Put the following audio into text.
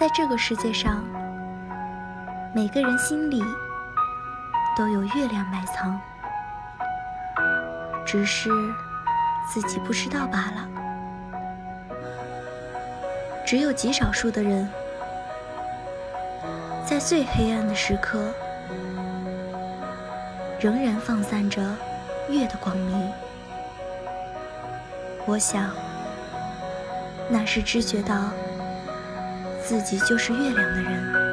在这个世界上，每个人心里都有月亮埋藏，只是自己不知道罢了。只有极少数的人，在最黑暗的时刻，仍然放散着月的光明。我想，那是知觉到。自己就是月亮的人。